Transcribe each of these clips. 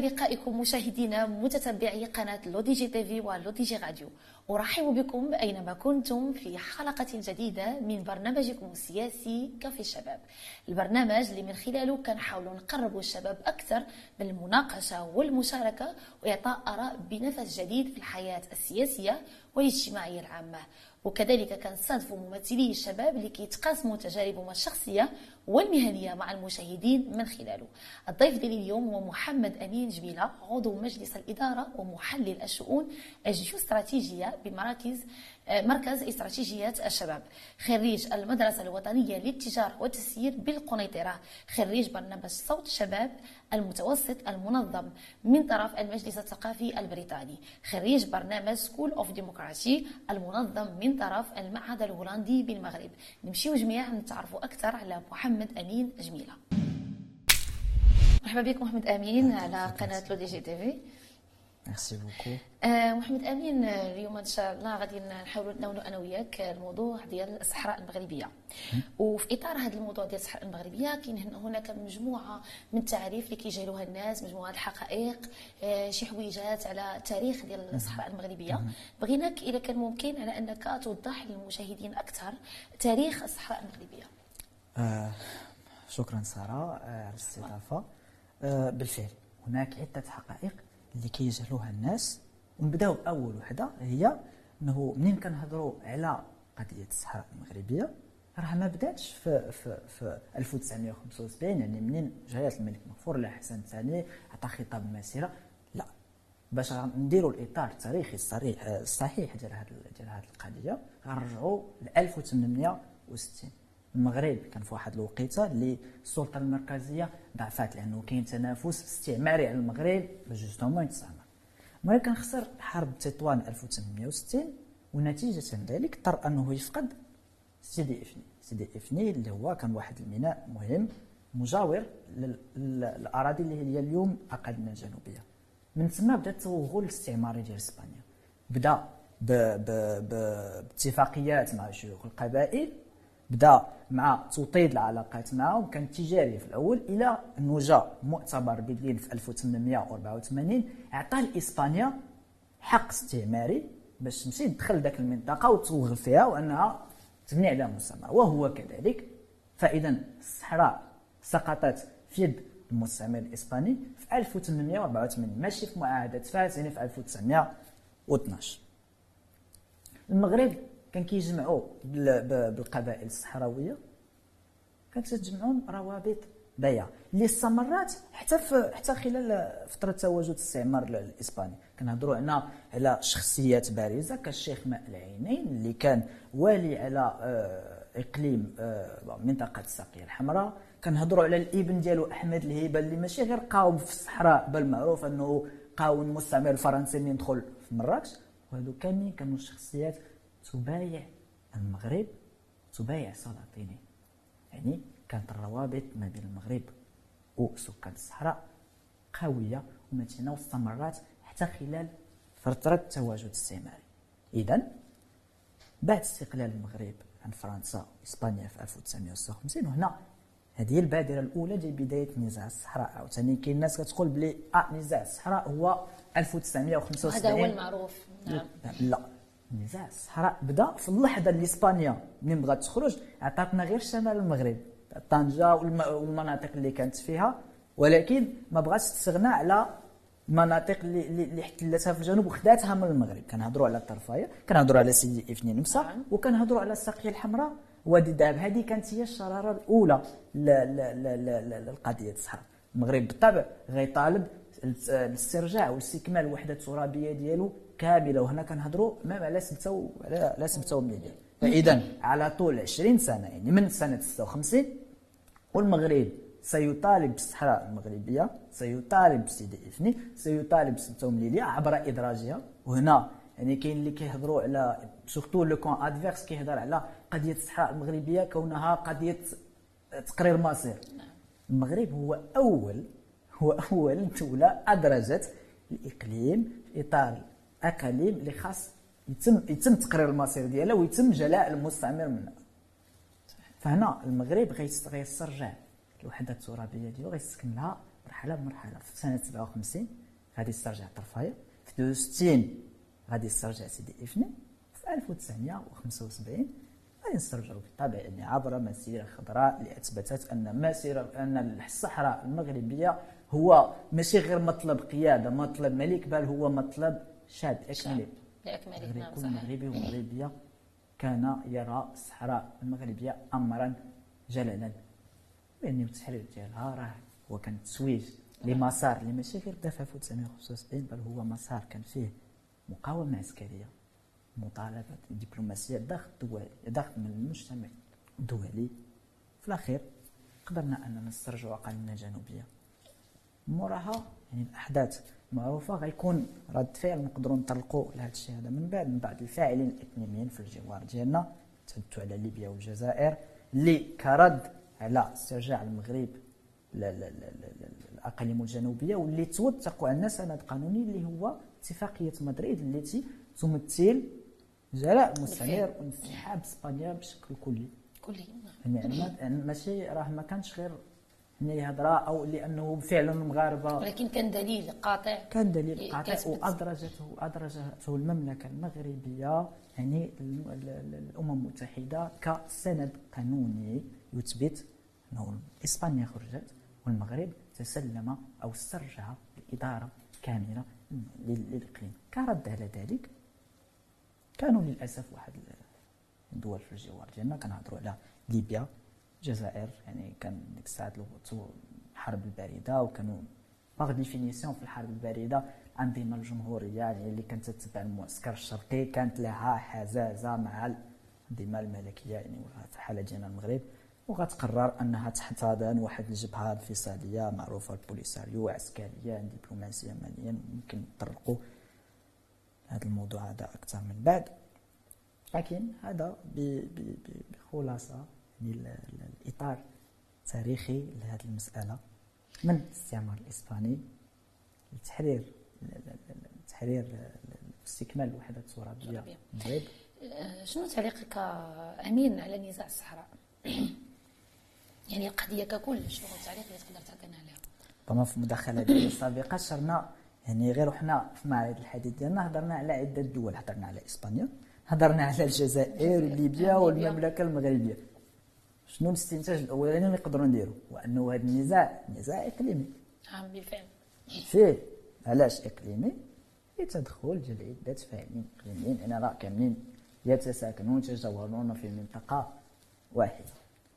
بلقائكم مشاهدينا متتبعي قناة L'ODJ TV و L'ODJ Radio. أرحب بكم أينما كنتم في حلقة جديدة من برنامجكم السياسي كافي الشباب. البرنامج اللي من خلاله كنحاولوا نقربوا الشباب أكثر من المناقشة والمشاركة وإعطاء آراء بنفس جديد في الحياة السياسية والاجتماعية العامة. وكذلك كنستضيفوا ممثلي الشباب اللي كيتقاسموا تجاربهم الشخصية والمهنية مع المشاهدين من خلاله. الضيف ديالي اليوم هو محمد أمين جميله عضو مجلس الإدارة ومحلل الشؤون الجيوستراتيجية بمراكز مركز استراتيجيات الشباب. خريج المدرسة الوطنية للتجارة والتسيير بالقنيطرة. خريج برنامج صوت الشباب المتوسط المنظم من طرف المجلس الثقافي البريطاني. خريج برنامج School of Democracy المنظم من طرف المعهد الهولندي بالمغرب. نمشيو جميعا نتعرفوا أكثر على محمد أمين جميلة. مرحبا بك محمد أمين على قناة لو دي جي TV. merci beaucoup آه محمد أمين اليوم إن شاء الله غادي نحاولوا نتناولوا أنا وياك الموضوع ديال الصحراء المغربية. وفي إطار هذا الموضوع ديال الصحراء المغربية كاين هناك مجموعة من التعاريف اللي كيجهلوها الناس مجموعة الحقائق آه شي حويجات على التاريخ ديال الصحراء المغربية. بغيناك إذا كان ممكن على أنك توضح للمشاهدين أكثر تاريخ الصحراء المغربية. آه شكرا سارة آه، على الاستضافة. آه بالفعل هناك عدة حقائق اللي كيجهلوها الناس. ونبداو باول وحدة هي أنه منين كنهضروا على قضية الصحراء المغربية؟ راه ما بداتش في في في 1975 يعني منين جلاله الملك مغفور الله حسن الثاني عطى خطاب المسيرة؟ لا. باش نديروا الإطار التاريخي الصريح الصحيح ديال هذه ديال هذه القضية غنرجعوا ل 1860 المغرب. كان في واحد الوقيته اللي السلطه المركزيه ضعفات لأنه كاين تنافس استعماري على المغرب جوستومون يتستعمر المغرب كان خسر حرب تطوان 1860 ونتيجة ذلك اضطر أنه يفقد سيدي إفني. سيدي إفني اللي هو كان واحد الميناء مهم مجاور للأراضي اللي هي اليوم اقاليم الجنوبية. من ثم بدأ التوغل الاستعماري ديال إسبانيا. بدأ باتفاقيات مع شيوخ القبائل بدا مع توطيد العلاقات معهم كان تجاري في الأول إلى انه جاء مؤتمر برلين في 1884 اعطى لإسبانيا حق استعماري باش تمشي تدخل ذاك المنطقة وتوغل فيها وأنها تبني عليها مستعمر وهو كذلك. فإذا الصحراء سقطت في يد المستعمر الإسباني في 1884 ماشي في معاهدة فاس يعني في 1912 المغرب كان كيجمعوا بالقبائل الصحراوية. كانت تجمعهم روابط ضيعه اللي استمرت حتى حتى خلال فترة تواجد الاستعمار الإسباني. كنهضروا هنا على شخصيات بارزة. كالشيخ ماء العينين اللي كان والي على آه، إقليم آه، منطقة الساقيه الحمراء. كنهضروا على الإبن ديالو أحمد الهيبة اللي ماشي غير قاوم في الصحراء بل معروف أنه قاوم المستعمر الفرنسي اللي دخل في مراكش. وهذو كاملين كانوا شخصيات تبايع المغرب تبايع سلاطيني يعني كانت الروابط ما بين المغرب وسكان الصحراء قوية ومتينة واستمرت حتى خلال فترة التواجد الاستعماري إذا بعد استقلال المغرب عن فرنسا وإسبانيا في 1956 وهنا هذه هي البادرة الأولى ديال بداية نزاع الصحراء. عاوتاني كاين الناس كتقول بلي آه نزاع الصحراء هو 1975 هذا هو المعروف. نعم. لا. نزاع الصحراء بدا في اللحظة اللي إسبانيا منين بغات تخرج عطاتنا غير شمال المغرب. طنجة والمناطق اللي كانت فيها. ولكن ما بغاتش تستغنى على المناطق اللي اللي احتلتها في الجنوب وخداتها من المغرب. كنهضروا على الطرفاية كنهضروا على سيدي افنين نمسا. وكنهضروا على الساقية الحمراء. وادي الذهب هذه كانت هي الشرارة الأولى للقضيه الصحراء المغرب بالطبع غيطالب الاسترجاع والاستكمال الوحده الترابيه ديالو كاملة وهنا كنهضروا مام على سبتة على سبتة ومليون فاذا على طول 20 سنة يعني من سنة 56 والمغرب سيطالب بالصحراء المغربية سيطالب بسيدي إفني سيطالب بسبته ومليليه عبر ادراجها وهنا يعني كاين اللي كيهضروا على surtout le camp adverse كيهضر على قضية الصحراء المغربية كونها قضية تقرير مصير. المغرب هو أول هو أول دولة أدرجت الإقليم في إطار اكاليم اللي خاص يتم يتم تقرير المصير ديالها ويتم جلاء المستعمر منها. فهنا المغرب غيسترجع الوحدة الترابية ديالو غيسكن لها مرحلة بمرحلة. في سنة 57 غادي يسترجع طرفايه في 62 غادي يسترجع سيدي إفني. في 1975 غادي نسترجعوا بالطبع يعني عبر مسيرة خضراء اللي اثبتت أن مسيره أن الصحراء المغربية هو ماشي غير مطلب قيادة مطلب ملك بل هو مطلب شعب اكملي لاكمله نعم كل مغربي ومغربية. كان يرى الصحراء المغربية أمرا جللا لأن التحرير ديالها راه هو كان تسويج لمسار اللي ماشي غير دافع في 1975 بل هو مسار كان فيه مقاومة عسكرية مطالبات دبلوماسية داخل الدول داخل من المجتمع الدولي. في الأخير قدرنا أننا نسترجعوا اقاليمنا الجنوبيه موراها يعني الأحداث معروفة غيكون رد فعل نقدروا نطلقوا لهذا الشيء هذا من بعد من بعد الفاعلين الاقليميين في الجوار ديالنا تحدثوا على ليبيا والجزائر اللي كرد على استرجاع المغرب الأقاليم الجنوبية واللي توثقوا عندنا سند قانوني اللي هو اتفاقية مدريد التي تمثل جلاء المستعمر وانسحاب إسبانيا بشكل كلي. كلي. يعني ماشي راه ما كانش غير يعني هضره أو لأنه فعلا المغاربه ولكن كان دليل قاطع. كان دليل قاطع كيثبت. وادرجته أدرجته المملكة المغربية يعني الأمم المتحدة كسند قانوني يثبت أنه إسبانيا خرجت والمغرب تسلم أو استرجع الاداره كاملة لل- للإقليم. كرد على ذلك. كانوا للأسف واحد الدول في الجوار ديالنا كنهضروا على ليبيا. الجزائر يعني كان ديك الساعات الحرب الباردة وكانوا par définition في الحرب الباردة الانظمه الجمهورية يعني اللي كانت تتبع المعسكر الشرقي كانت لها حزازة مع الانظمه الملكية يعني في الحاله ديالنا المغرب وغتقرر أنها تحتضن واحد الجبهة انفصالية معروفة البوليساريو عسكرية دبلوماسية ماليا ممكن نطرقوا هذا الموضوع هذا أكثر من بعد. لكن هذا بخلاصة يعني ال- ال- الإطار التاريخي لهذه المسألة. من الاستعمار الإسباني لتحرير تحرير استكمال الوحده الترابيه. المغرب شنو تعليقك أمين على نزاع الصحراء؟ يعني القضية ككل شنو التعليق اللي تقدر تعطينا عليها؟ طبعا في المداخله ديالي السابقة شرنا يعني غير وحنا في معرض الحديث ديالنا هضرنا على عدة دول. هضرنا على إسبانيا هضرنا على الجزائر وليبيا والمملكة المغربية. شنو الاستنتاج الأولاني اللي نقدروا نديروا وانه هذا النزاع نزاع إقليمي. نعم بالفعل فيه علاش إقليمي؟ لتدخل ديال عده فاعلين إقليميين يعني راه كاملين. يتساكنون يتجاورون في منطقة واحدة.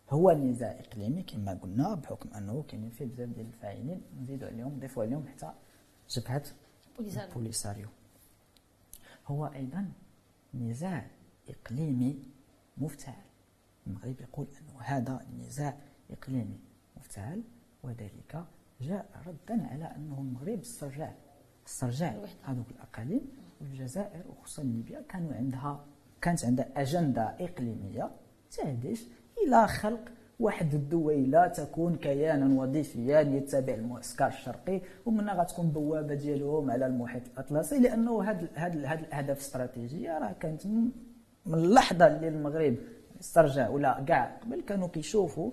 هو نزاع إقليمي كما قلنا بحكم أنه كاينين فيه بزاف ديال الفاعلين. نزيدوا عليهم نضيفوا عليهم حتى جبهة بوليساريو. بوليساريو هو أيضا نزاع إقليمي مفتعل. المغرب يقول انه هذا نزاع إقليمي. مفتعل. وذلك جاء ردا على انه المغرب استرجع استرجع. هذوك الأقاليم والجزائر وخصوصا ليبيا كانوا عندها كانت عندها أجندة إقليمية تهدف إلى خلق واحد الدويلة تكون كيانا وظيفيا يتبع المعسكر الشرقي ومنها غتكون بوابة ديالهم على المحيط الأطلسي لأنه هاد الاهداف الاستراتيجيه راه كانت من من اللحظة اللي المغرب استرجع ولا كاع قبل كانوا كيشوفوا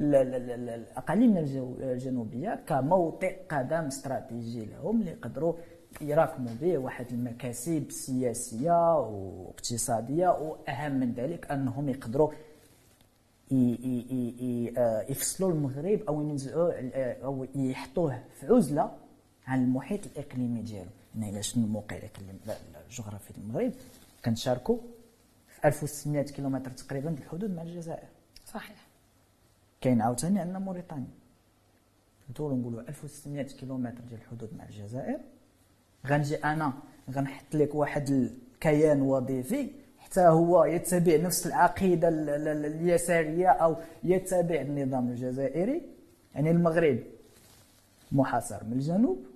ال- ال- ال- ال- الأقاليم الجنوبية كموطئ قدم استراتيجي لهم اللي يقدروا يراكموا به واحد المكاسب سياسية واقتصادية وأهم من ذلك أنهم يقدروا آه، يفصلوا المغرب أو ينزعوه آه، أو يحطوه في عزلة عن المحيط الإقليمي ديالو يعني إلى شنو الموقع الجغرافي المغرب. كنشاركوا. في 1600 كيلومتر تقريبا ديال الحدود مع الجزائر. صحيح. كاين عاوتاني عندنا موريتانيا. نطولوا نقولوا 1600 كيلومتر ديال الحدود مع الجزائر. غنجي أنا غنحط لك واحد الكيان وظيفي. حتى هو يتبع نفس العقيدة ال- ال- ال- اليسارية أو يتبع النظام الجزائري. يعني المغرب محاصر من الجنوب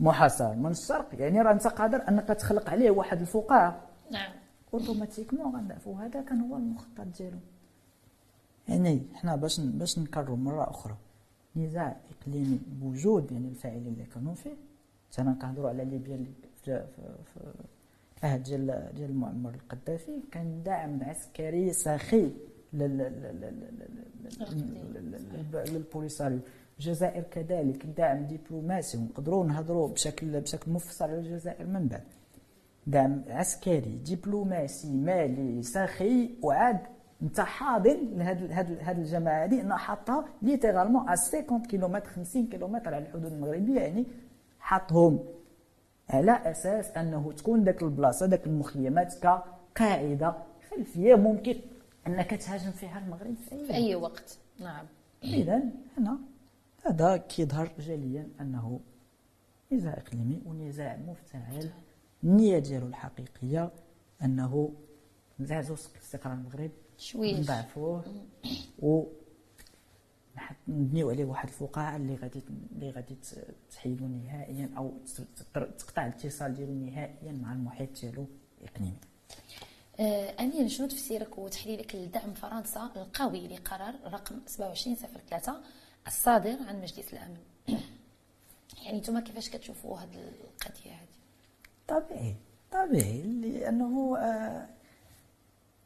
محاصر من الشرق. يعني راه أنت قادر أنك تخلق عليه واحد الفقاعة. نعم. اوتوماتيكمون غنعرفوا هذا كان هو المخطط ديالو. يعني حنا باش باش نكرروا مرة أخرى. نزاع اقليمي بوجود يعني الفاعلين اللي كانوا فيه. أنا كنهضروا على ليبيا في العهد ديال ديال معمر القذافي كان دعم عسكري سخي لل- لل- لل- لل- لل- لل- للبوليساريو الجزائر كذلك. دعم دبلوماسي ونقدروا نهضروا بشكل بشكل مفصل على الجزائر من بعد. دعم عسكري دبلوماسي مالي سخي وعاد انت حاضن لهاد هاد هاد الجماعة هذه انها حاطها ليترالمون 50 كيلومتر 50 كيلومتر على الحدود المغربية يعني حطهم. على أساس أنه تكون ذاك البلاصة ذاك المخيمات كقاعدة خلفية ممكن أنك تهاجم فيها المغرب في أي, في أي وقت. نعم. اذا هنا هذا كيظهر جليا أنه نزاع إقليمي ونزاع مفتعل. النيه ديالو الحقيقية أنه نزعزو استقرار المغرب شوية نضعفوه و نبنيو عليه واحد الفقاعة اللي غادي اللي غادي تحيدو نهائيا أو تقطع الاتصال ديالو نهائيا مع المحيط ديالو الإقليمي. آه أمين شنو تفسيرك وتحليلك لدعم فرنسا القوي لقرار رقم 2703 الصادر عن مجلس الأمن؟ يعني أنتم كيفاش كتشوفوا هذه القضية هذه طبيعي طبيعي لأنه آه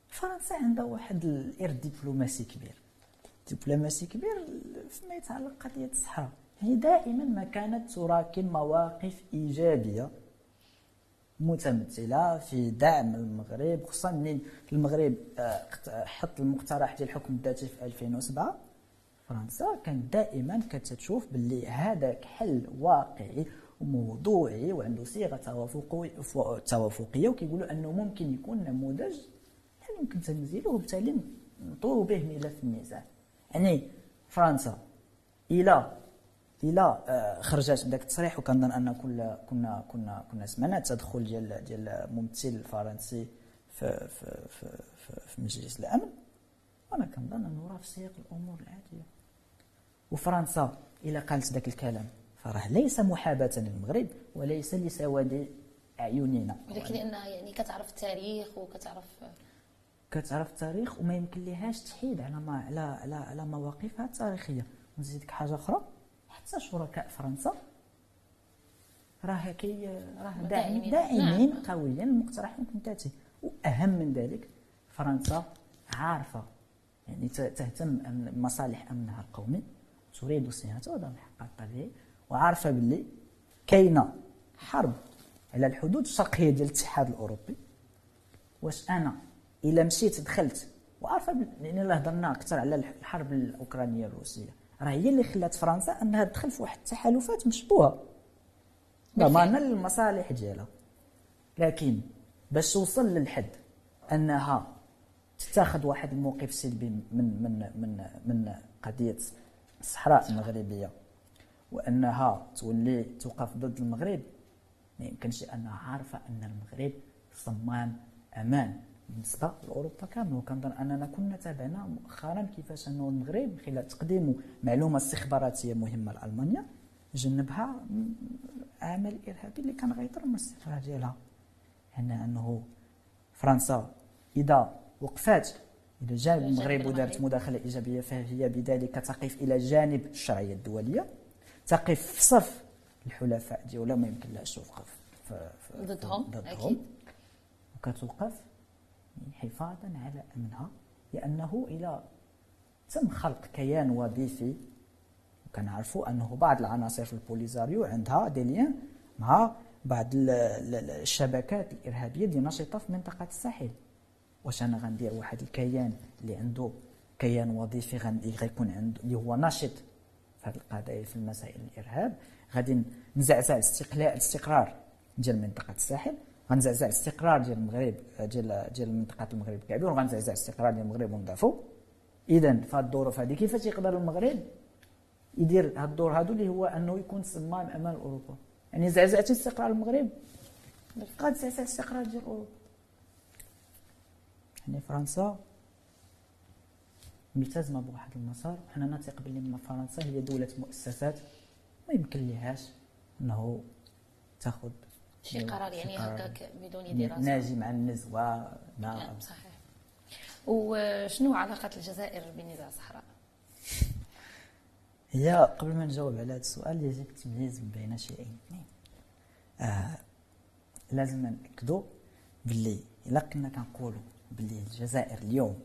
فرنسا عندها واحد الارث دبلوماسي كبير. دبلوماسي كبير فيما يتعلق قضية الصحراء. هي دائما ما كانت تراكم مواقف إيجابية متمثلة في دعم المغرب خصوصا من المغرب آه، حط المقترح ديال الحكم الذاتي في 2007 فرنسا كانت دائما كتشوف باللي هذاك حل واقعي وموضوعي وعنده صيغة توافقية وكيقولوا أنه ممكن يكون نموذج يمكن تنزيله وبالتالي نطوروا به ملف النزاع. يعني فرنسا إلى إلى آه، خرجت بداك التصريح وكنظن أن كل كنا كنا كنا سمعنا التدخل ديال ديال الممثل الفرنسي في في في, في, في مجلس الأمن. وأنا كنظن أنه راه في سياق الأمور العادية. وفرنسا إلى قالت ذاك الكلام. فراه ليس محاباة للمغرب وليس لسواد أعيننا. ولكن لانها يعني كتعرف التاريخ وكتعرف كتعرف التاريخ وما يمكن لهاش تحيد على ما على على على مواقفها التاريخية. نزيدك حاجة أخرى؟ حتى شركاء فرنسا راه كي راه داعمين داعمين نعم. قويا المقترح يمكن تاتي وأهم من ذلك فرنسا عارفة يعني تهتم بمصالح أمنها القومي. تريد صيانته هذا الحق الطبيعي. وعارفة باللي كاينة حرب على الحدود الشرقية ديال الاتحاد الأوروبي واش أنا إلا مشيت دخلت وعارفة لأن الله هضرنا أكثر على الحرب الأوكرانية الروسية. راه هي اللي خلات فرنسا أنها تدخل في واحد التحالفات مشبوهة. ضمانا للمصالح ديالها. لكن باش توصل للحد أنها تتخذ واحد الموقف سلبي من من من من قضية الصحراء المغربية وأنها تولي توقف ضد المغرب. ما يمكنش أنها عارفة أن المغرب صمام أمان. بالنسبة لأوروبا كامل وكنظن أننا كنا تابعنا مؤخرا كيفاش أنه المغرب خلال تقديم معلومة استخباراتية مهمة لألمانيا جنبها عمل إرهابي اللي كان غيضر من الاستقرار ديالها. يعني أنه فرنسا إذا وقفات إلى جانب المغرب ودارت مداخلة إيجابية فهي بذلك تقف إلى جانب الشرعية الدولية. تقف في صف الحلفاء ديالها ما يمكن لها توقف ضدهم أكيد. وكتوقف حفاظا على أمنها لأنه إلى تم خلق كيان وظيفي. وكنعرفوا أنه بعض العناصر في البوليزاريو عندها دي مع بعض الشبكات الإرهابية اللي نشطه في منطقة الساحل. واش أنا غندير واحد الكيان اللي عنده كيان وظيفي غيكون عنده اللي هو ناشط في هذه القضايا في المسائل الإرهاب. غادي نزعزع الاستقلال الاستقرار ديال منطقة الساحل. غنزعزع الاستقرار ديال المغرب ديال ديال منطقة المغرب كامل وغنزعزع الاستقرار ديال المغرب ونضعفو. اذا في هذه الظروف هذه كيفاش يقدر المغرب يدير هاد الدور هادو اللي هو أنه يكون صمام أمان أوروبا؟ يعني زعزعتي استقرار المغرب؟ غادي تزعزع الاستقرار ديال أوروبا. يعني فرنسا؟ ملتزمه بواحد المسار وحنا نثق باللي فرنسا هي دولة مؤسسات ما يمكن لهاش إنه تاخذ شي قرار يعني هكاك بدون دراسة. ناجي مع النزوة نعم صحيح. وشنو علاقة الجزائر بنزاع الصحراء؟ هي قبل ما نجاوب على هذا السؤال يجب التمييز بين شيئين اثنين آه لازم ناكدوا باللي إلا كنا كنقولوا باللي الجزائر اليوم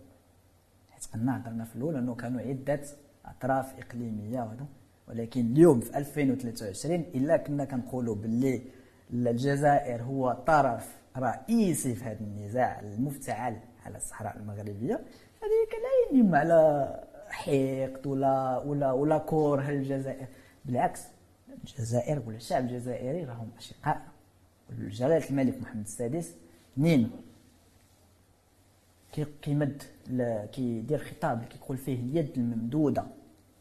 كنا هضرنا في الأول إنه كانوا عدة أطراف إقليمية وهذا. ولكن اليوم في 2023 إلا كنا كنقولوا باللي الجزائر هو طرف رئيسي في هذا النزاع المفتعل على الصحراء المغربية. هذه لا ينم على حقد ولا ولا ولا كره الجزائر. بالعكس الجزائر ولا الشعب الجزائري راهم أشقاء. جلاله الملك محمد السادس منين؟ كيمد كيدير خطاب كيقول فيه اليد الممدودة.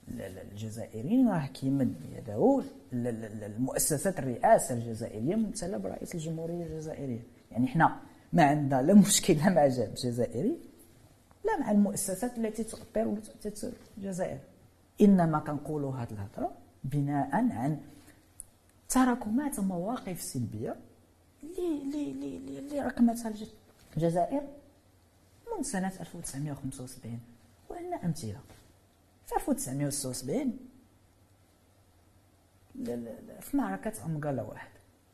الجزائريين راه كيمد يده المؤسسات الرئاسة الجزائرية ممثله برئيس الجمهورية الجزائرية. يعني إحنا ما عندنا لا مشكل مع الشعب الجزائري لا مع المؤسسات التي تؤطر وتؤسس الجزائر. إنما كنقولوا هذه الهضرة بناء عن تراكمات مواقف سلبية اللي اللي اللي رقمتها الجزائر. منذ سنة 1975 وعندنا أمثلة. في 1976 في معركة أمقالة واحد.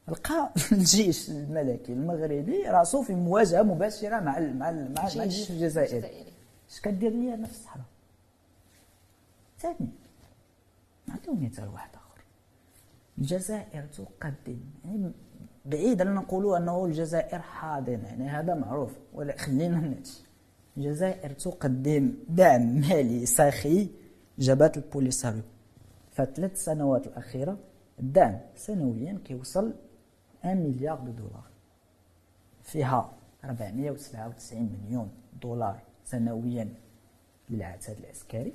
لقى الجيش الملكي المغربي راسو في مواجهة مباشرة مع مع مع الجيش الجزائري. اش كدير ليا نفس الصحراء؟ ثاني نعطيو مثال واحد آخر. الجزائر تقدم. يعني بعيد أن نقولوا أنه الجزائر حاضنة. يعني هذا معروف. ولا خلينا نمشي الجزائر تقدم دعم مالي ساخي جبهة البوليساريو فالثلاث سنوات الأخيرة الدعم سنويا كيوصل 1 مليار دولار. فيها 497 مليون دولار سنويا للعتاد العسكري.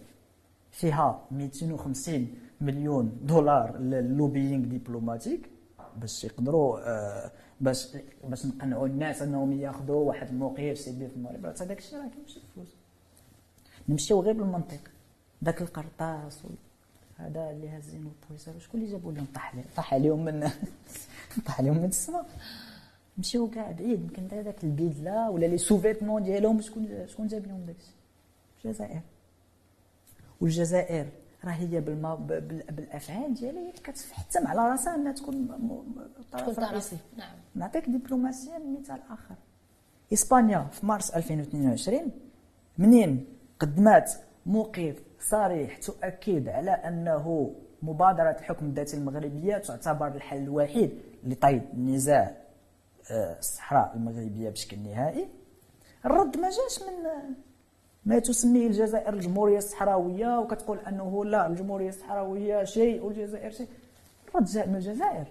فيها 250 مليون دولار لل lobbying diplomatique. باش يقدروا آه باش باش نقنعوا الناس أنهم ياخذوا واحد الموقف سلبي في المغرب. هذاك الشيء راه كيمشي الفلوس نمشيو غير بالمنطق. داك القرطاس هذا اللي هازين البوليساريو شكون اللي جابوا لهم؟ طاح طاح عليهم من طاح عليهم من السماء مشيو كاع بعيد. يمكن هذاك البيدلة ولا les vêtements ديالهم. شكون شكون جاب لهم داكشي؟ الجزائر. والجزائر. راه هي بالما بالأفعال ديالها هي كتحتم على راسها أنها تكون طرف رئيسي. نعم. نعطيك دبلوماسيا مثال آخر. إسبانيا في مارس 2022 منين قدمات موقف صريح تؤكد على أنه مبادرة الحكم الذاتي المغربية تعتبر الحل الوحيد لطيب نزاع آه، الصحراء المغربية بشكل نهائي؟ الرد ما جاش من ما تسميه الجزائر الجمهورية الصحراوية وكتقول أنه لا الجمهورية الصحراوية شيء والجزائر شيء. الرد جاء من الجزائر.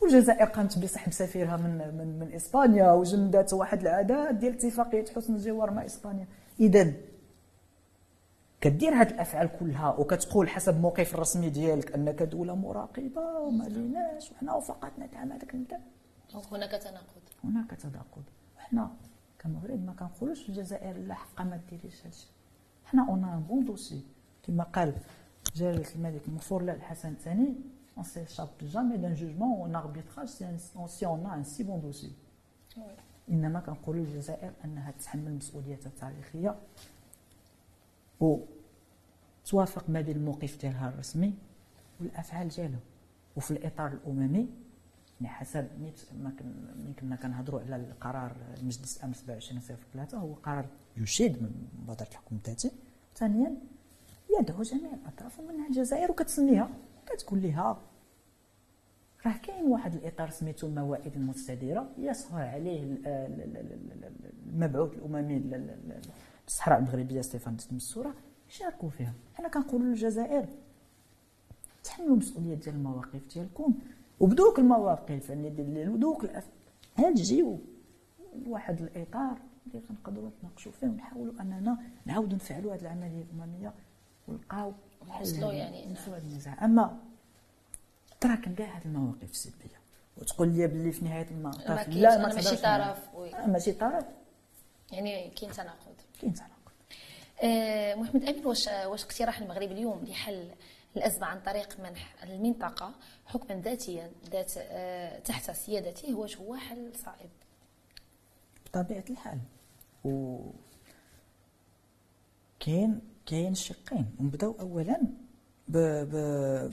والجزائر قامت بسحب سفيرها من من من إسبانيا وجندت واحد العدد ديال اتفاقية حسن الجوار مع إسبانيا. اذا كدير هاد الأفعال كلها وكتقول حسب الموقف الرسمي ديالك أنك دولة مراقبة وما ليناش وحنا فقط نتعامل هذاك هناك تناقض. هناك تناقض. وحنا كمغرب ما كنقولوش الجزائر لا حقا ما ديريش هادشي حنا أون بون دوسي. كما قال جلالة الملك مغفور له الحسن الثاني on s'échappe jamais d'un jugement ou un arbitrage si on a un si bon dossier. إنما كنقولوا للجزائر أنها تتحمل مسؤوليتها التاريخية وتوافق ما بين الموقف ديالها الرسمي والأفعال ديالها وفي الإطار الأممي حسب ما كنا كنهضروا على القرار المجلس الأمن 27 3 هو قرار يشيد من مبادرة الحكم الذاتي ثانيا يدعو جميع الأطراف ومنها الجزائر وكتسميها كتقول لها راه كاين واحد الإطار سميتو الموائد المستديره يسهر عليه المبعوث الأممي للصحراء المغربية ستيفان تمسوره شاركوا فيها. حنا كنقولوا للجزائر تحملوا المسؤوليه ديال المواقف ديالكم. وبدوك المواقف يعني ودوك هاد تجيو لواحد الإطار اللي غنقدروا نتناقشوا فيه ونحاولوا أننا نعاودوا نفعلوا هذه العملية الامميه ونلقاو نوصلوا يعني نوصلوا النزاع أما تراكم كاع هذه المواقف السلبيه وتقول لي باللي في نهاية المطاف لا ما ماشي طرف ماشي طرف. يعني كاين تناقض. كاين تناقض. آه محمد امين واش واش اقتراح المغرب اليوم لحل الأزمة عن طريق منح المنطقة حكما ذاتيا ذات آه، تحت سيادته هو هو حل صعب بطبيعة الحال. و كاين كاين شقين. نبداو اولا ب ب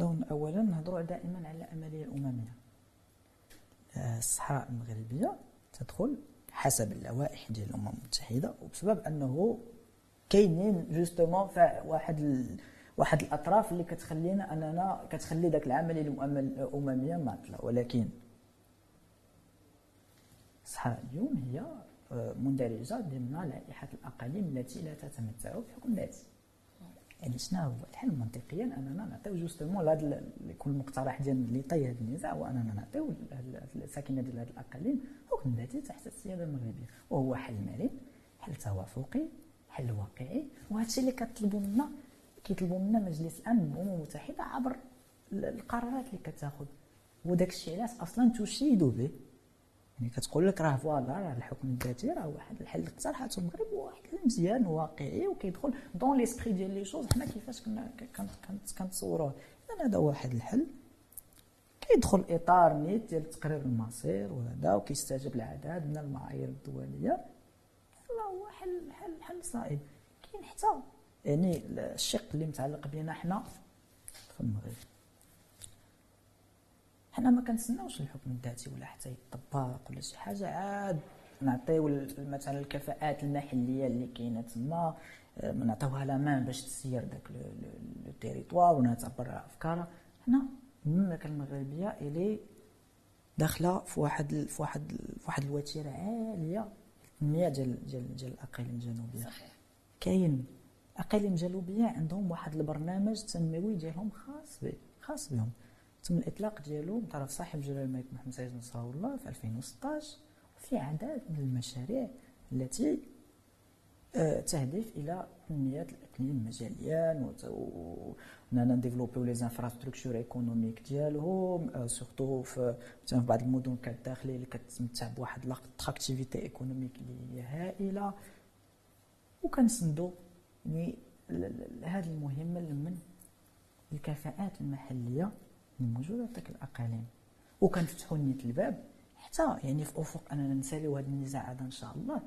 لون اولا نهضروا دائما على العملية الامميه الصحراء المغربية تدخل حسب اللوائح ديال الأمم المتحدة وبسبب أنه كاينين justement واحد واحد الأطراف اللي كتخلينا أننا كتخلي ذاك العملية الأممية معطلة. ولكن الصحراء اليوم هي آه، مندرجة ضمن لائحة الأقاليم التي لا تتمتع بحكم ذاتي يعني شنو هو؟ الحل منطقيا أننا نعطيو justement لهذا يكون المقترح ديال اللي طي هذا النزاع هو اننا نعطيو الساكنة ديال هذه الأقاليم حكم ذاتي تحت السياده المغربيه وهو حل مرن حل توافقي حل واقعي وهذا الشيء اللي كطلبوا منا كيطلبوا منا مجلس الامن والامم المتحده عبر القرارات اللي كتاخذ وداك الشيء علاش أصلا تشيد به. يعني كتقول لك راه voilà راه الحكم الذاتي راه واحد الحل اقترحته المغرب واحد مزيان واقعي وكيدخل dans l'esprit ديال les choses حنا كيفاش كنا كنتصوروه؟ اذا هذا واحد الحل. كيدخل إطار نيت ديال تقرير المصير وهذا وكيستجيب لعدد من المعايير الدولية. هو حل حل حل صائب كاين حتى يعني الشق اللي متعلق بنا حنا في المغرب. حنا ما كنتسناوش الحكم الذاتي ولا حتى يطبق ولا شي حاجة عاد نعطيو مثلا الكفاءات المحلية اللي كاينة تما آه، نعطيوها لا مان باش تسير داك لو تيريتوار ونعتبر افكارها حنا المملكة المغربية إلي داخلة في واحد في واحد في واحد الوتيرة عالية. التنميه ديال ديال ديال الأقاليم الجنوبية. صحيح. كاين أقاليم جنوبية عندهم واحد البرنامج تنموي ديالهم خاص به خاص بهم. تم الإطلاق ديالو من طرف صاحب جلاله الملك محمد سعيد نصره الله في 2016 وفي عدد من المشاريع التي آه، تهدف إلى تنمية الإقليم مجاليا واننا نdéveloppيو les infrastructures économiques ديالهم surtout في مثلا في بعض المدن كالداخليه اللي كتمتع بواحد l'activité économique اللي هي هائله وكنسندو يعني هذه المهمه من الكفاءات المحليه الموجوده في ذاك الاقاليم وكنفتحوا نيت الباب حتى يعني في افق اننا نساليو هذا النزاع هذا ان شاء الله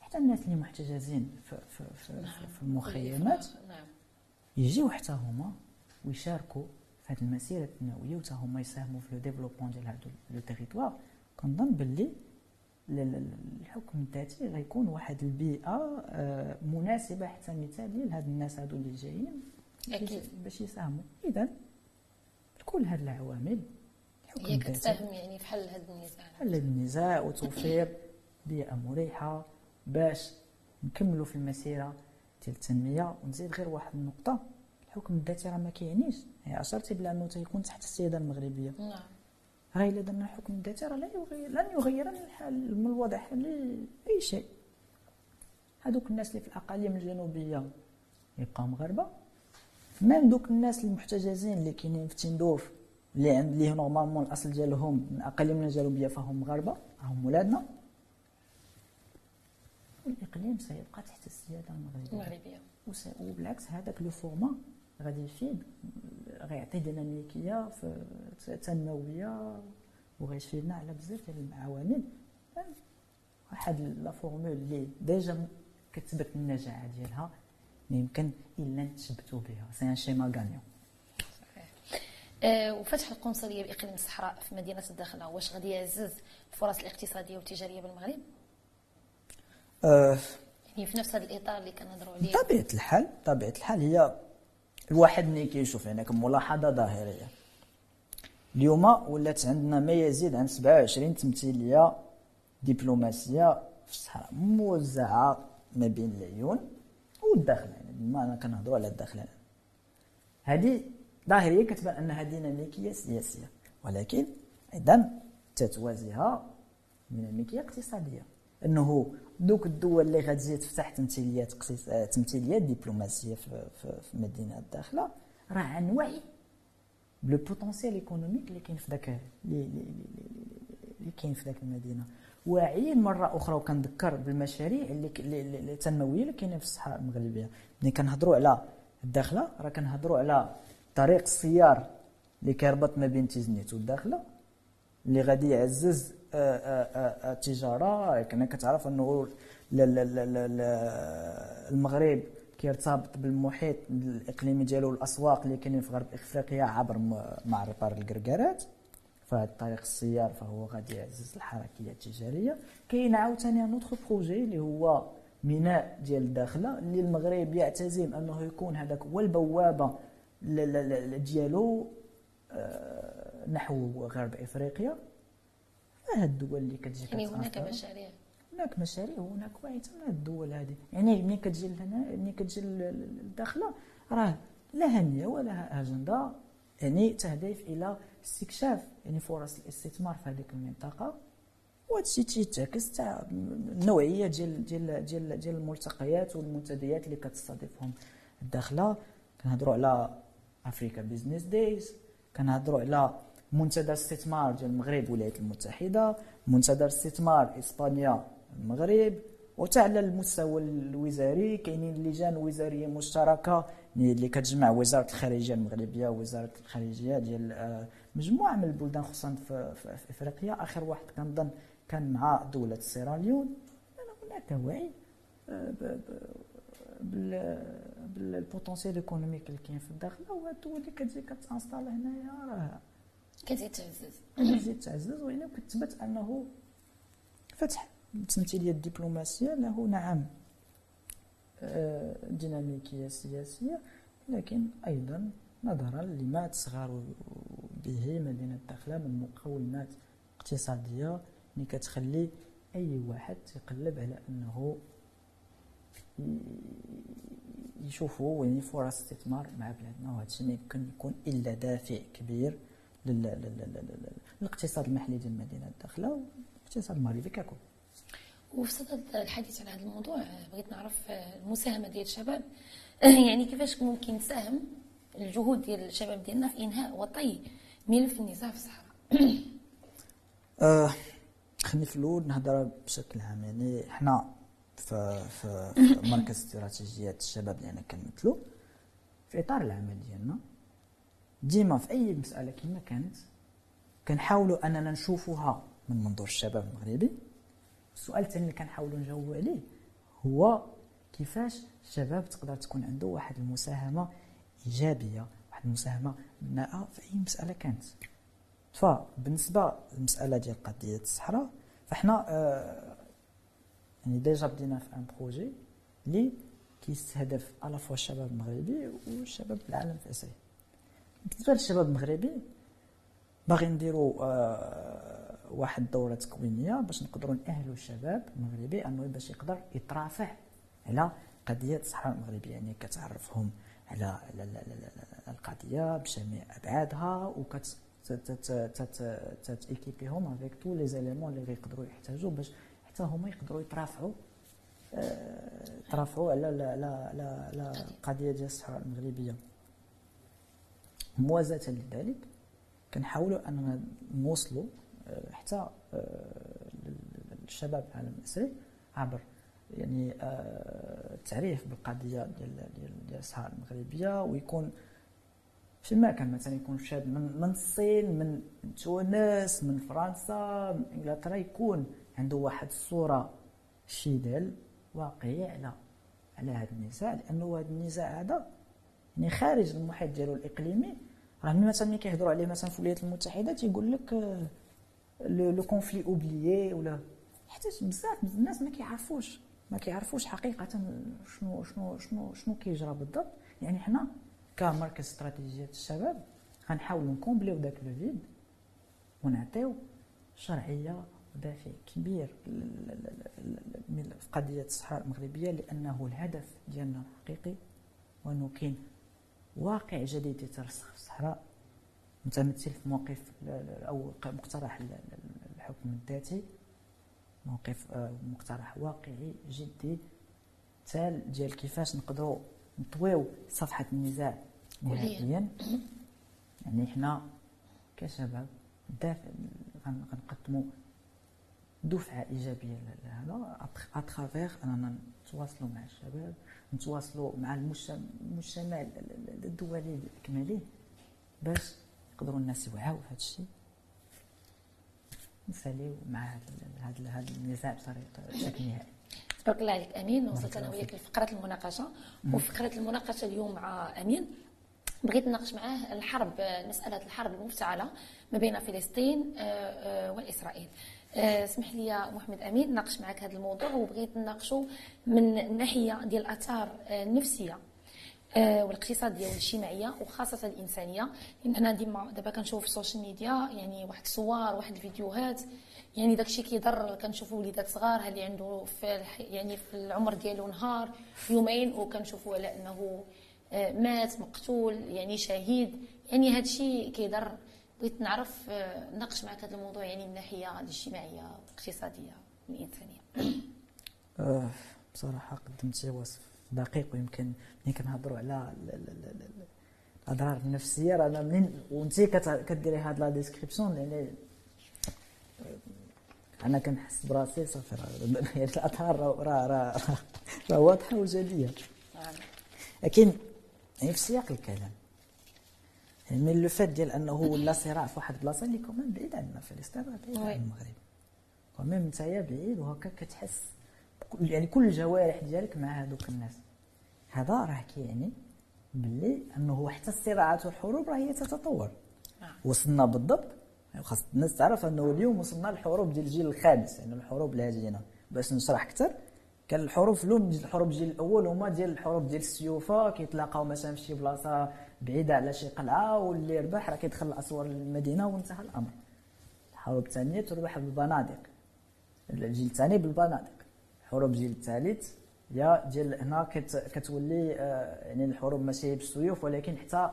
حتى الناس اللي محتجزين في, في, في. في المخيمات نعم. يجيو حتى هما ويشاركوا في هذه المسيرة التنمويه وحتى هما يساهموا في le développement ديال هذا le territoire. كنظن باللي الحكم الذاتي غيكون واحد البيئة آه، مناسبة حتى مثاليه لهاد الناس هادو اللي جايين أكيد. باش يساهموا. إذا كل هاد العوامل هي كتساهم يعني في حل هذا النزاع. حل هذا النزاع وتوفير بيئة مريحة باش نكملوا في المسيرة ديال التنميه ونزيد غير واحد النقطة. الحكم الذاتي راه ما كيعنيش. هي اشرتي بلا انه تيكون تحت السياده المغربية. نعم. غير إلا درنا الحكم الذاتي راه لا يغير لن يغير من الحال من الوضع الحالي أي شيء. هذوك الناس اللي في الأقاليم الجنوبية يبقاو مغاربة. même دوك الناس المحتجزين اللي كاينين في تندوف اللي عند اللي normalement الأصل ديالهم من اقاليم الجنوبية فهم مغاربة. هم ولادنا. والاقليم سيبقى تحت السيادة المغربية. وبالعكس هذاك le format غادي يفيد غيعطي ديناميكيه تنمويه وغيفيدنا على بزاف ديال العوامل واحد la formule اللي déjà كتثبت النجاعة ديالها ما يمكن إلا نتشبتوا بها. c'est un schéma gagnant. وفتح القنصلية بإقليم الصحراء في مدينة الداخله واش غادي يعزز الفرص الاقتصادية والتجارية بالمغرب؟ أه يعني في نفس هذا الإطار اللي كنهضروا عليه. بطبيعه الحال بطبيعه الحال هي الواحد ملي كيشوف يعني كملاحظه ظاهرية. اليوم ولات عندنا ما يزيد عن 27 تمثيلية دبلوماسية في الصحراء موزعة ما بين العيون والداخل. يعني ما أنا كنهضروا على الداخل هذه ظاهرية كتبان أنها ديناميكية سياسية ولكن أيضا تتوازيها ديناميكية اقتصادية. انه دوك الدول اللي غتجي تفتح تمثيليات تمثيليات دبلوماسية في, في, المدينة الداخلة راه عن وعي ب le potentiel économique اللي كاين في ذاك اللي كاين في ذاك المدينة. واعيين مرة أخرى وكنذكر بالمشاريع اللي التنمويه اللي كاينة في الصحراء المغربية. ملي كنهضروا على الداخلة راه كنهضروا على طريق السيار اللي كيربط ما بين تيزنيت والداخله اللي غادي يعزز آه، آه، آه، التجاره كنا كتعرف أنه المغرب كيرتبط بالمحيط الإقليمي ديالو الاسواق اللي كاينين في غرب إفريقيا عبر معبر الكركارات. فهاد الطريق السيار فهو غادي يعزز الحركيه التجارية. كاين عاوتاني un autre projet اللي هو ميناء ديال الداخلة اللي المغرب يعتزم أنه يكون هذاك هو البوابة ديالو آه، نحو غرب إفريقيا. هاد الدول اللي كتجي يعني هناك مشاريع. هناك مشاريع وهناك واحد من الدول هذه يعني ملي كتجي لهنا ملي كتجي للداخله راه لها نية ولها أجندة. يعني تهدف إلى استكشاف يعني فرص الاستثمار في هذيك المنطقة. وهذا الشيء تيتعكس تا على النوعية ديال ديال ديال ديال الملتقيات والمنتديات اللي كتستضيفهم الداخلة. كنهضروا على Africa Business Days كنهضروا على منتدى استثمار ديال المغرب والولايات المتحده منتدى استثمار اسبانيا المغرب وتا على المستوى الوزاري كاينين لجان وزاريه مشتركه اللي كتجمع وزاره الخارجيه المغربيه ووزاره الخارجيه ديال مجموعه من البلدان خصوصا في, افريقيا اخر واحد كنظن كان مع دوله سيراليون هناك وعي بال potentiel économique اللي كاين في الداخلة وهاد الدول اللي كتجي كت installe هنايا راه كتزيد تعزز كتزيد تعزز وهنا كتثبت أنه فتح التمثيليه الدبلوماسية له نعم. آه، ديناميكية سياسية لكن أيضا نظرا لما تصغر به مدينة الداخلة من مقومات اقتصادية اللي كتخلي أي واحد يقلب على أنه يشوفوا يعني فرص استثمار مع بلادنا وهذا الشيء ما يمكن يكون إلا دافع كبير. للاقتصاد المحلي ديال المدينة الداخلة والاقتصاد المغربي ككل. وفي صدد الحديث عن هذا الموضوع بغيت نعرف المساهمة ديال الشباب. يعني كيفاش ممكن تساهم الجهود ديال الشباب ديالنا في إنهاء وطي ملف النزاع في الصحراء؟ آه خليني في الأول نهضر بشكل عام يعني حنا في في مركز استراتيجيات الشباب اللي أنا كنمثلو في إطار العمل ديالنا. ديما في أي مسألة كيما كانت كنحاولوا أننا نشوفوها من منظور الشباب المغربي. السؤال الثاني اللي كنحاولوا نجاوبوا عليه هو كيفاش الشباب تقدر تكون عنده واحد المساهمة إيجابية واحد المساهمة بناءه في أي مسألة كانت. فبالنسبة للمسألة ديال قضية الصحراء فإحنا آه يعني déjà بدينا في un projet اللي كيستهدف à la fois الشباب المغربي والشباب العالم بأسره بالنسبة للشباب المغربي باغي نديروا آه واحد الدوره تكوينية باش نقدروا نأهلوا الشباب المغربي أنه باش يقدر يترافع على قضية الصحراء المغربية يعني كتعرفهم على القضية بجميع أبعادها وكت équipيهم avec tous les éléments اللي غيقدروا يحتاجوا باش حتى هما يقدروا يترافعوا يترافعوا على لا لا لا لا القضية ديال الصحراء المغربية. موازاة لذلك كنحاولوا أننا نوصلوا آه، حتى للشباب آه، العالم الاسري عبر يعني آه، التعريف بالقضية ديال ديال الصحراء المغربية ويكون فيما كان مثلا يكون شاب من من الصين من تونس من فرنسا من إنجلترا يكون عنده واحد الصورة fidèle واقعي على على هذا النزاع لأنه هذا النزاع هذا يعني خارج المحيط ديالو الإقليمي راه مثلا كيهضروا عليه مثلا في الولايات المتحدة تيقول لك le conflit oublié ولا حتى بزاف الناس ما كيعرفوش ما كيعرفوش حقيقة شنو شنو شنو شنو كيجرى بالضبط. يعني حنا كمركز استراتيجيات الشباب غنحاولوا نكومبليو داك لو فيد ونعطيو شرعية ودافع كبير في قضية الصحراء المغربية لأنه الهدف ديالنا الحقيقي وانه كاين واقع جديد يترسخ في الصحراء. متمثل في موقف أو مقترح الحكم الذاتي. موقف آه، مقترح واقعي جدي. تال ديال كيفاش نقدروا نطويو صفحة النزاع نهائيا. يعني حنا كشباب دافع غنقدموا دفعة إيجابية لهذا اترافيغ أننا نتواصلوا مع الشباب نتواصلوا مع المجتمع الدولي الاكملي باش يقدروا الناس يوعاو في هذا الشيء. نساليو مع هذا هذا النزاع بطريقة بشكل نهائي. تبارك الله عليك أمين. وصلت أنا وياك لفقرة المناقشة. وفي فقره المناقشة اليوم مع أمين. بغيت نناقش معاه الحرب مسألة الحرب المفتعلة ما بين فلسطين آه، آه، واسرائيل آه، اسمح لي يا محمد أمين ناقش معك هذا الموضوع وبغيت نناقشوا من الناحيه ديال الآثار النفسية. آه، والاقتصاديه والاجتماعيه وخاصة الإنسانية. لأن أنا ديما دابا كنشوف في ال social media يعني واحد الصور واحد الفيديوهات. يعني داكشي كيضر كنشوفوا وليدات صغار اللي عنده في يعني في العمر ديالو نهار يومين وكنشوفوا على أنه مات مقتول يعني شهيد. يعني هادشي كيضر. بغيت نعرف آه، ناقش معك هذا الموضوع يعني من الناحيه الاجتماعية والاقتصادية والإنسانية. أه بصراحة قدمتي وصف دقيق ويمكن ملي كنهضروا على الأضرار النفسية. رانا منين وانت كديري هاد لا ديسكريبسيون يعني آه، أنا كنحس براسي صافي يعني الاثار راه راه راه واضحة وجليه نعم. لكن يعني في سياق الكلام من لو فات ديال أنه ولا صراع في واحد البلاصة اللي كمان بعيد عندنا فلسطين راه بعيد عن المغرب. وميم نتايا بعيد وهكا كتحس يعني كل الجوارح ديالك مع هذوك الناس. هذا راه كيعني باللي أنه حتى الصراعات والحروب راه هي تتطور. نعم. وصلنا بالضبط. خاص الناس تعرف أنه اليوم وصلنا للحروب ديال الجيل الخامس. يعني الحروب الهادينه باش نشرح أكثر كان الحروب في الحروب الجيل الأول هما ديال الحروب ديال السيوفة. كيتلاقاو مثلا في شي بلاصة بعيدة على شي قلعة واللي ربح راه كيدخل الأسوار للمدينة وانتهى الأمر. الحروب الثانية تربح بالبنادق. الجيل الثاني بالبنادق. الحروب الجيل الثالث. يا ديال هنا كتولي آه، يعني الحروب ماشي بالسيوف ولكن حتى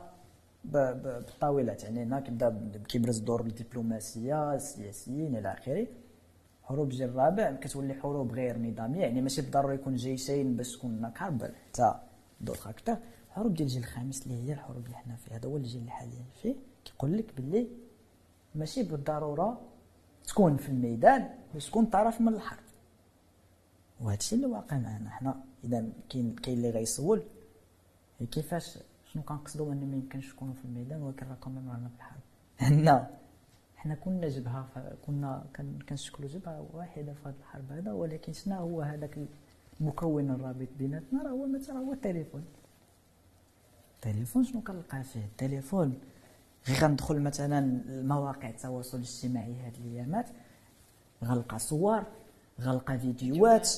بالطاولات. يعني هنا كيبدا كيبرز دور الدبلوماسية السياسيين إلى آخره. حروب الجيل الرابع كتولي حروب غير نظامية. يعني ماشي بالضروره يكون جيشين باش تكون هناك حرب حتى دور أكثر الحروب ديال الجيل الخامس اللي هي الحروب اللي حنا فيه هذا هو الجيل اللي حاليا فيه. كيقول لك باللي ماشي بالضرورة تكون في الميدان باش تكون طرف من الحرب. وهذا الشيء اللي واقع معنا حنا. إذا كاين كاين اللي غيسول كيفاش؟ شنو كنقصدوا ان ما يمكنش نكونوا في الميدان ولكن راكم رانا في الحرب هنا حنا كنا جبهة كنا كنشكلوا جبهة واحدة في هذه الحرب هذا ولكن شنو هو هذاك المكون الرابط بيناتنا؟ راه هو مثلا هو التليفون. التليفون شنو كنلقى فيه؟ التليفون. غير غندخل مثلا المواقع التواصل الاجتماعي هاد الأيامات غنلقى صور غنلقى فيديوهات.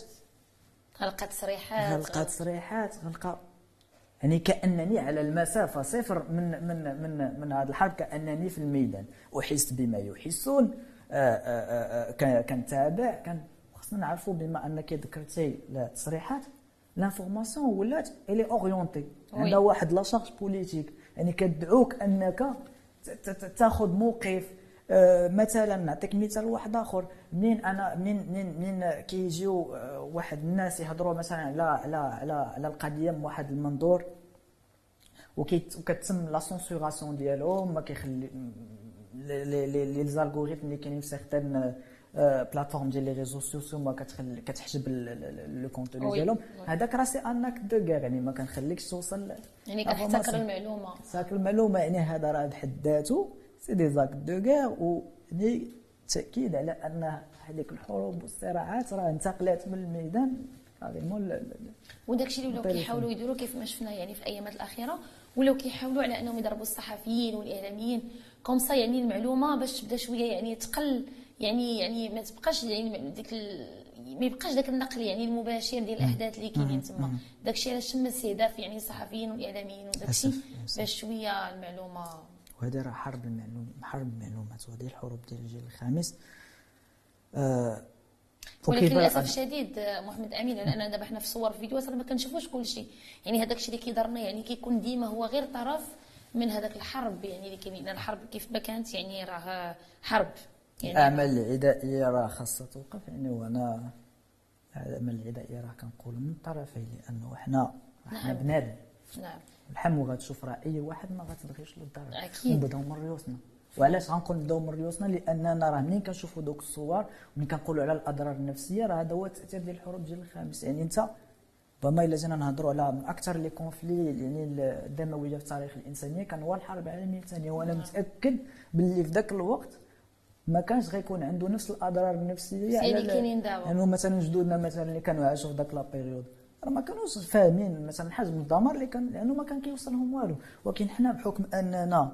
غنلقى تصريحات. غنلقى تصريحات. غنلقى يعني كأنني على المسافة صفر من من من من هذه الحرب كأنني في الميدان. احس بما يحسون. آه، آه، آه، كنتابع. كان خصنا نعرفوا بما أنك ذكرتي التصريحات l'information ولات elle est orientée عندها واحد la charge politique. يعني كتدعوك أنك تاخذ موقف مثلا نعطيك مثال واحد آخر. منين أنا من من من كيجيو آه، واحد الناس يهضروا مثلا على على على على القضية من واحد المنظور وكتم la censuration ديالهم ما كيخلي لي les algorithmes اللي كاينين في certaines plateformes ديال les réseaux sociaux ما كتخلي كتحجب le contenu ديالهم. هذاك راه c'est un acte de guerre يعني ما كنخليكش توصل يعني كتحتكر المعلومة. تحتكر المعلومة يعني هذا راه بحد ذاته c'est des actes de guerre و يعني تاكيد على ان هذيك الحروب والصراعات راه انتقلت من الميدان carrément وداك الشيء اللي ولاو كيحاولوا يديروا كيف ما شفنا يعني في الايامات الاخيره ولاو كيحاولوا على انهم يضربوا الصحفيين والاعلاميين comme ça يعني المعلومه باش تبدا شوية يعني تقل يعني يعني ما تبقاش يعني ديك ما يبقاش داك النقل يعني المباشر ديال الاحداث اللي كاينين تما داك الشيء علاش تم استهداف يعني الصحفيين والاعلاميين وداك الشيء باش شوية المعلومه وهذا راه حرب المعلومات حرب المعلومات وهذه الحروب ديال الجيل الخامس. آه ولكن للأسف الشديد محمد أمين لأن أنا دابا حنا في صور في فيديوهات ما كنشوفوش كل شيء يعني هذاك الشيء اللي كيضرنا يعني كيكون ديما هو غير طرف من هذاك الحرب. يعني اللي كاين الحرب كيف ما كانت يعني راه حرب. يعني الاعمال العدائية راه خاصها توقف. يعني وأنا الاعمال العدائية راه كنقول من الطرفين لأنه حنا حنا نعم. بنادم. نعم. الحم غتشوف راه أي واحد ما غتبغيش للدار أكيد. نبداو من ريوسنا وعلاش غنقول نبداو من ريوسنا لأننا راه منين كنشوفوا دوك الصور ومنين كنقولوا على الأضرار النفسية راه هذا هو التأثير ديال الحروب ديال الخامس. يعني أنت ربما إلا جينا نهضروا على من أكثر لي كونفلي يعني الدموية في التاريخ الإنسانية كان هو الحرب العالميه الثانية. وأنا نعم. متأكد باللي في ذاك الوقت ما كانش غيكون عنده نفس الأضرار النفسية اللي كاينين دابا يعني مثلا جدودنا مثلا اللي كانوا عاشوا في ذاك لا بيريود راه ما كانوش فاهمين مثلا حجم الدمار اللي كان لأنه ما كان كيوصلهم والو. ولكن حنا بحكم أننا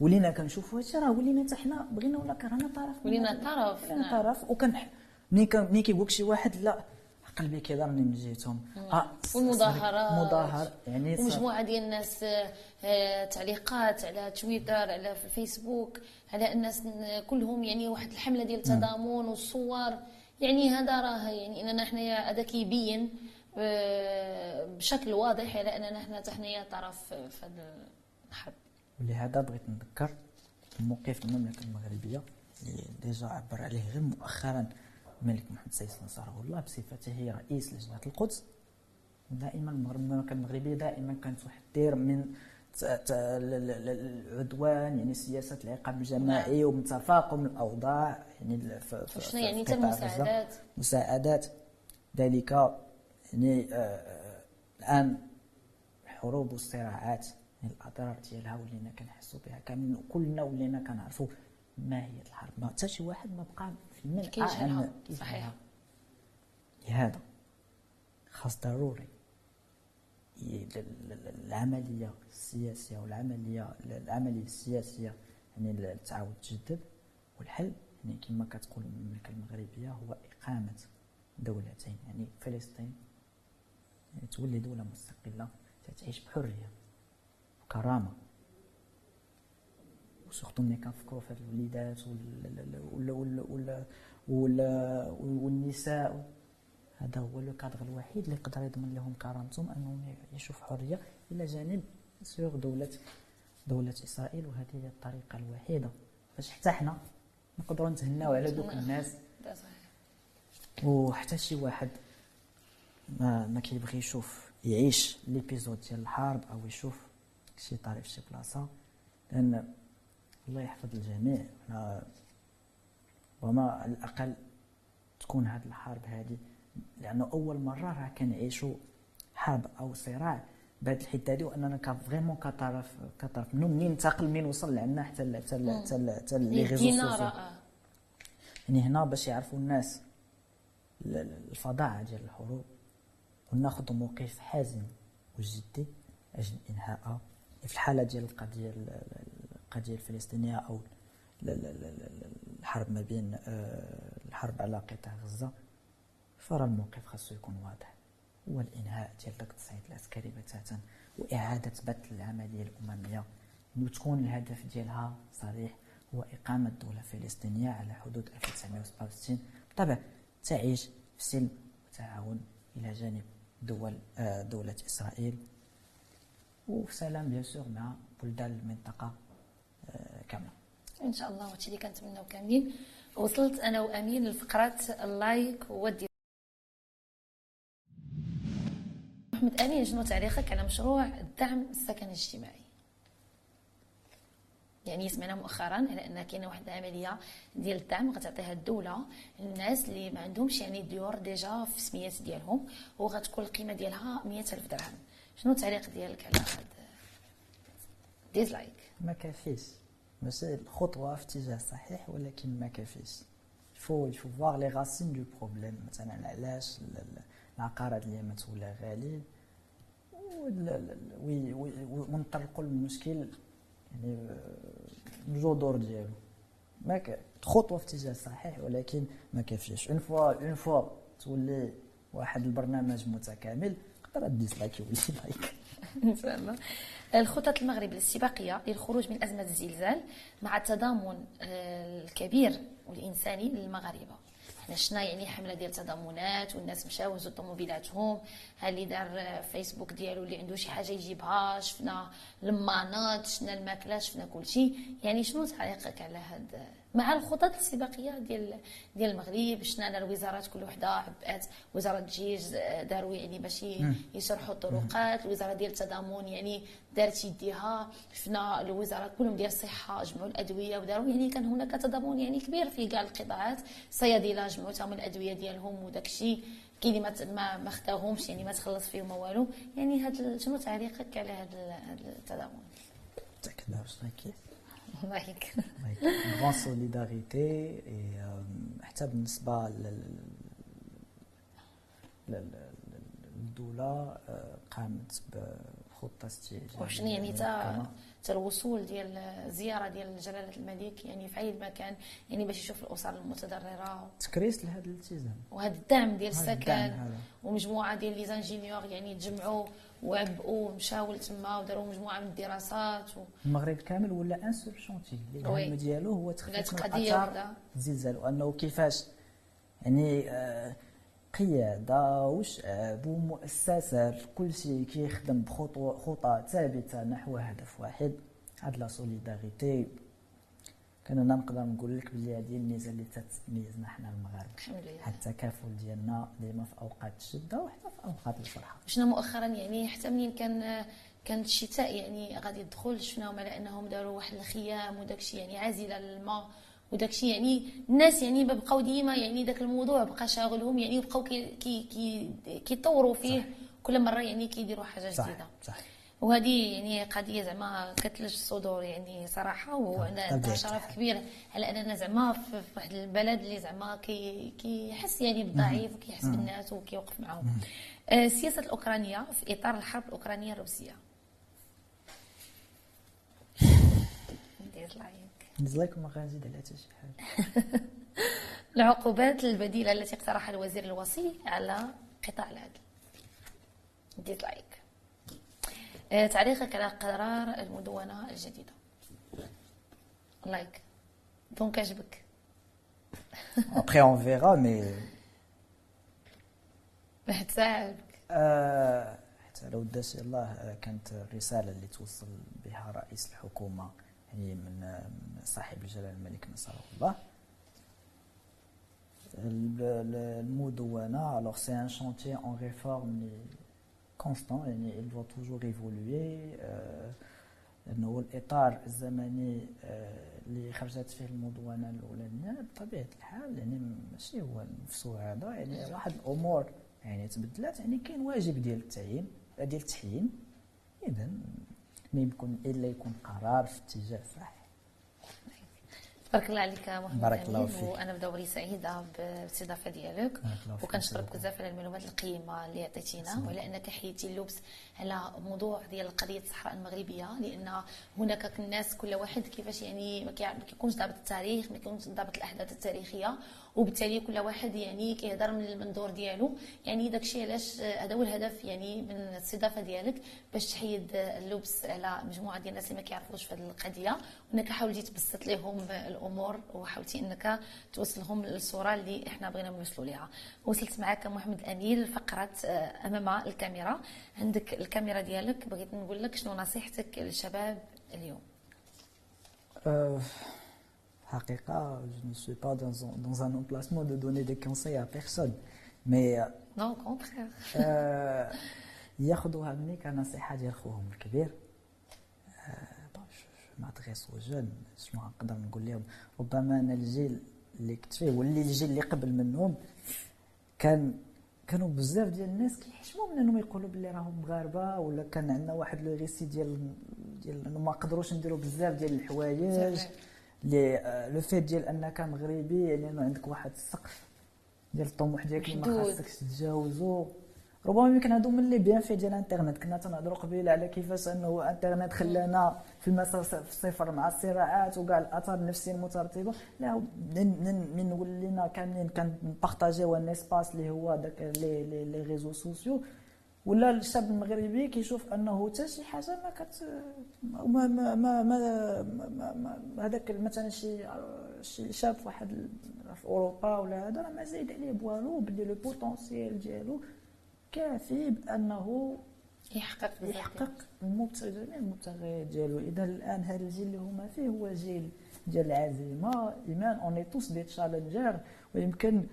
ولينا كنشوفوا هادشي راه ولينا حتى حنا بغينا ولا كرهنا طرف. ولينا طرف. ولينا طرف. وكان ملي ملي كيقول شي واحد لا قلبي كيضرني من جهتهم آه والمظاهرات. مظاهر يعني ومجموعة ديال الناس آه، تعليقات على تويتر على في الفيسبوك على الناس كلهم يعني واحد الحملة ديال التضامن والصور. يعني هذا راه يعني إننا حنايا هذا كيبين آه، بشكل واضح على أننا حنا حتى حنايا طرف في هذا الحرب ولهذا بغيت نذكر موقف المملكة المغربية اللي ديجا عبر عليه غير مؤخرا الملك محمد السادس نصره الله بصفته رئيس لجنة القدس. دائما المملكة المغربية دائما كانت تحذر من العدوان يعني سياسة العقاب الجماعي نعم. ومن تفاقم الأوضاع يعني في يعني المساعدات مساعدات. ذلك يعني آه, آه، الآن الحروب والصراعات الأضرار ديالها ولينا كنحسوا بها كاملين وكلنا ولينا كنعرفوا ما هي الحرب. ما حتى شي واحد ما بقى في المنع عن صحيح. لهذا خاص ضروري العملية السياسية والعملية العملية السياسية يعني تعاود تجدد والحل يعني كما كتقول المملكة المغربية هو إقامة دولتين يعني فلسطين تولي دولة مستقلة تعيش بحرية وكرامة. وسورتو ملي كنفكروا في هاد الوليدات والنساء هذا هو لو كادر الوحيد اللي يقدر يضمن لهم كرامتهم أنهم يعيشوا في حرية إلى جانب سيغ دولة دولة إسرائيل وهذه هي الطريقة الوحيدة. باش حتى حنا نقدروا نتهناو على دوك الناس. وحتى شي واحد ما ما كيبغي يشوف يعيش ليبيزود ديال الحرب أو يشوف شي طاري في شي بلاصة. لأن الله يحفظ الجميع. وما على الأقل تكون هذه الحرب هذه لأنه أول مرة راه كنعيشوا حرب أو صراع بهذه الحدة هذه وأننا vraiment كطرف كطرف. منه منين انتقل منين وصل لعنا حتى حتى حتى حتى les réseaux يعني هنا باش يعرفوا الناس الفظاعه ديال الحروب. وناخذ موقف حازم وجدي أجل انهائها في الحالة ديال القضية القضية الفلسطينية أو الحرب ما بين آه، الحرب على قطاع غزة. فرى الموقف خاصو يكون واضح. هو الإنهاء ديال داك التصعيد العسكري بتاتا وإعادة بث العملية الأممية. وتكون الهدف ديالها صريح هو إقامة دولة فلسطينية على حدود 1967 بالطبع تعيش في سلم وتعاون إلى جانب دول آه، دولة إسرائيل. وفي سلام bien sûr مع بلدان المنطقة آه، كاملة. إن شاء الله وهادشي اللي كنتمناو كاملين. وصلت أنا وأمين لفقره ال like و dislike محمد أمين شنو تعليقك على مشروع الدعم السكن الاجتماعي؟ يعني سمعنا مؤخرا على أن كاينة واحد العملية ديال الدعم غتعطيها الدولة للناس اللي ما عندهمش يعني ديور déjà في السميات ديالهم وغتكون القيمة ديالها 100000 درهم. شنو التعليق ديالك على هذا dislike ما كافيش هادشي خطوه في اتجاه صحيح ولكن ما كافيش faut, il faut voir les racines du problème مثلا علاش العقارات اللي ما تولى غالي ونطلقوا المشكل يعني الجذور ديالو. ما خطوه في اتجاه صحيح ولكن ما كافيش une fois une fois تولي واحد البرنامج متكامل تقدر dislike يولي like إن شاء الله. الخطط المغرب للاستباقيه للخروج من أزمة الزلزال مع التضامن آه، الكبير والإنساني للمغاربة. حنا شفنا يعني حملة ديال التضامنات والناس مشاو هزوا طوموبيلاتهم. ها اللي دار فيسبوك ديالو اللي عنده شي حاجة يجيبها شفنا المانات شفنا الماكلة شفنا كلشي. يعني شنو تعليقك على هاد مع الخطط السباقية ديال ديال المغرب شفنا الوزارات كل وحدة عبأت وزارة الجيش داروا يعني باش يشرحوا الطرقات الوزارة ديال التضامن يعني دارت يديها شفنا الوزارات كلهم ديال الصحة جمعوا الأدوية وداروا يعني كان هناك تضامن يعني كبير في كاع القطاعات الصيادله جمعوا تاهم الأدوية ديالهم وداك الشيء كاين اللي ما ما خداهمش يعني ما تخلص فيهم والو. يعني هاد شنو تعليقك على هذا التضامن؟ تاكد كيف الله يك غون سوليداريتي حتى بالنسبة للدوله قامت بخطة استجابه وشنو يعني تا تا الوصول ديال الزياره ديال جلالة الملك يعني في أي مكان يعني باش يشوف الأسر المتضررة. تكريس لهذا الالتزام. وهذا الدعم ديال السكن. ومجموعة ديال les ingénieurs يعني تجمعوا وعبئوا مشاو لتما وداروا مجموعة من الدراسات و... المغرب كامل ولا un seul chantier اللي ديالو هو تخفيف من اثار. الزلزال وأنه كيفاش؟ يعني آه، قيادة وشعب ومؤسسات كل شيء كيخدم بخطوه خطى ثابتة نحو هدف واحد هاد la solidarité. كان أنا نقدر نقول لك بلي هذه الميزة اللي تتميزنا حنا المغاربة. الحمد لله. حتى التكافل ديالنا ديما في أوقات الشدة وحتى في أوقات الفرحة. شفنا مؤخرا يعني حتى منين كان كان الشتاء يعني غادي يدخل شفناهم على أنهم داروا واحد الخيام وداك الشيء يعني عازلة للماء. وداك الشيء يعني الناس يعني بقاو ديما يعني داك الموضوع بقى شاغلهم يعني وبقاو كي كي كي كيطوروا فيه صح. كل مرة يعني كيديروا حاجة صح جديدة. صح وهذه يعني قضية زعما كتلج الصدور يعني صراحة طبيعة شرف. كبير على أننا زعما في في واحد البلد اللي زعما كي كيحس يعني بالضعيف وكيحس بالناس وكيوقف معاهم. آه، السياسة الأوكرانية في إطار الحرب الأوكرانية الروسية. dislike ما غنزيد على حتى شي حاجة. العقوبات البديلة التي اقترحها الوزير الوصي على قطاع العدل. ندير like آه، تعليقك على قرار المدونة الجديدة. like donc عجبك Après, on verra, mais حتى آه، حتى لو داش الله آه، كانت الرسالة اللي توصل بها رئيس الحكومة يعني من صاحب الجلالة الملك نصره الله. ال- ال- المدونة alors c'est un chantier en réforme constant يعني il doit toujours évoluer. لأنه الإطار الزمني اللي خرجت فيه المدونة الأولانية بطبيعة الحال يعني ماشي هو نفسه هذا يعني واحد الأمور يعني تبدلات يعني كاين واجب ديال التعيين ديال التحيين. إذا ما يمكن إلا يكون قرار في اتجاه صحيح تبارك الله عليك محمد بارك الله فيك. وأنا بدوري سعيده بالاستضافة ديالك بارك. وكنشكرك بزاف على المعلومات القيمة اللي عطيتينا وعلى أنك حيدتي اللبس على موضوع ديال قضية الصحراء المغربية لأن هناك الناس كل واحد كيفاش يعني ما كيكونش ضابط التاريخ ما كيكونش ضابط الأحداث التاريخية وبالتالي كل واحد يعني كيهضر من المنظور ديالو. يعني داك الشيء علاش آه، هذا هو الهدف يعني من الاستضافة ديالك باش تحيد آه، اللبس على مجموعة ديال الناس اللي ما كيعرفوش في هذه القضية وإنك حاولتي تبسط لهم الأمور وحاولتي إنك توصلهم للصورة اللي إحنا بغينا نوصلوا ليها. وصلت معك محمد امين لفقره آه، أمام الكاميرا. عندك الكاميرا ديالك بغيت نقول لك شنو نصيحتك للشباب اليوم؟ Euh, حقيقة je ne suis pas dans un, dans un emplacement de donner des conseils à personne mais euh, نو كونتخير آه، ياخذوها مني كنصيحه ديال خوهم الكبير. m'adresse jeunes شنو نقدر نقول لهم ربما أنا الجيل اللي كنت فيه واللي الجيل اللي قبل منهم كان كانوا بزاف ديال الناس كيحشموا من انهم يقولوا باللي راهم مغاربه ولا كان عندنا واحد le récit ديال ديال ما نقدروش نديروا بزاف ديال الحوايج. صحيح. لي آه، le fait ديال أنك مغربي يعني إنه عندك واحد السقف ديال الطموح ديالك اللي ما. خاصكش تتجاوزو ربما يمكن هادو من les bienfaits ديال الإنترنت كنا تنهضروا قبيلة على كيفاش إنه الإنترنت خلانا في المسار الصفر مع الصراعات وكاع الآثار النفسية المترتبة لا من ولينا كاملين كنبارطاجيو un espace اللي هو داك لي لي ريزو سوسيو ولا الشاب المغربي كيشوف انه حتى شي حاجة ما كت ما ما ما ما, ما, ما, ما هذاك مثلا شي شي شاب في واحد في أوروبا ولا هذا راه ما زايد عليه بوالو بلي le potentiel ديالو كافي بأنه يحقق يحقق جميع المبتغيات ديالو. إذا الآن هذا الجيل اللي هما فيه هو جيل ديال العزيمة. إيمان اوني توس دي تشالنجر ويمكن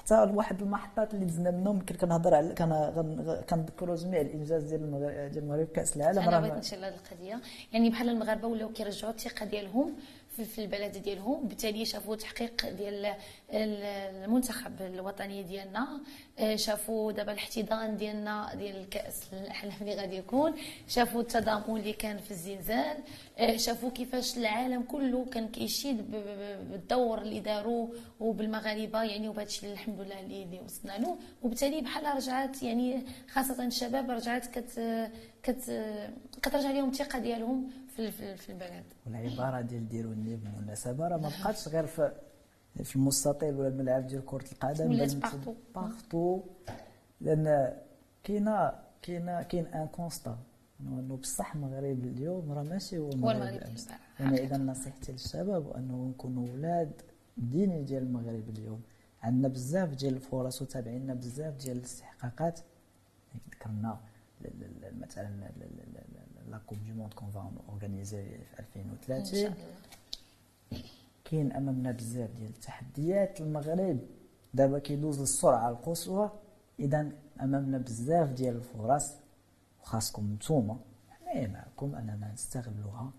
حتى واحد المحطات اللي دزنا منهم يمكن كنهضر على كان كنذكروا جميع الإنجاز ديال المغرب ديال المغرب كأس العالم. أنا بغيت نشير لهذه القضية. يعني بحال المغاربة ولاو كيرجعوا الثقة ديالهم في, البلد ديالهم. بالتالي شافوا تحقيق ديال ال- المنتخب الوطني ديالنا. آه، شافوا دابا الاحتضان ديالنا ديال الكأس الأحلام اللي غادي يكون. شافوا التضامن اللي كان في الزلزال آه، شافوا كيفاش العالم كله كان كيشيد بالدور اللي داروه وبالمغاربة. يعني وبهذا الشيء الحمد لله اللي وصلنا له. وبالتالي بحال رجعت يعني خاصة الشباب رجعت كت كت كترجع لهم الثقة ديالهم. في في البلد والعبارة ديال ديروني بالمناسبة. راه ما بقاتش غير في في المستطيل ولا الملعب ديال كرة القدم ولات partout. partout. لأن كاينة كاينة كاين un constat إنه بصح المغرب اليوم راه ماشي هو المغرب يعني إذا نصيحتي للشباب أنه نكونوا ولاد الدين ديال المغرب اليوم. عندنا بزاف ديال الفرص وتابعينا بزاف ديال الاستحقاقات. ذكرنا مثلا la coupe du monde qu'on va organiser في 2030 كاين أمامنا بزاف ديال التحديات. المغرب دابا كيدوز للسرعة القصوى. إذا أمامنا بزاف ديال الفرص وخاصكم نتوما حنايا معكم أننا نستغلوها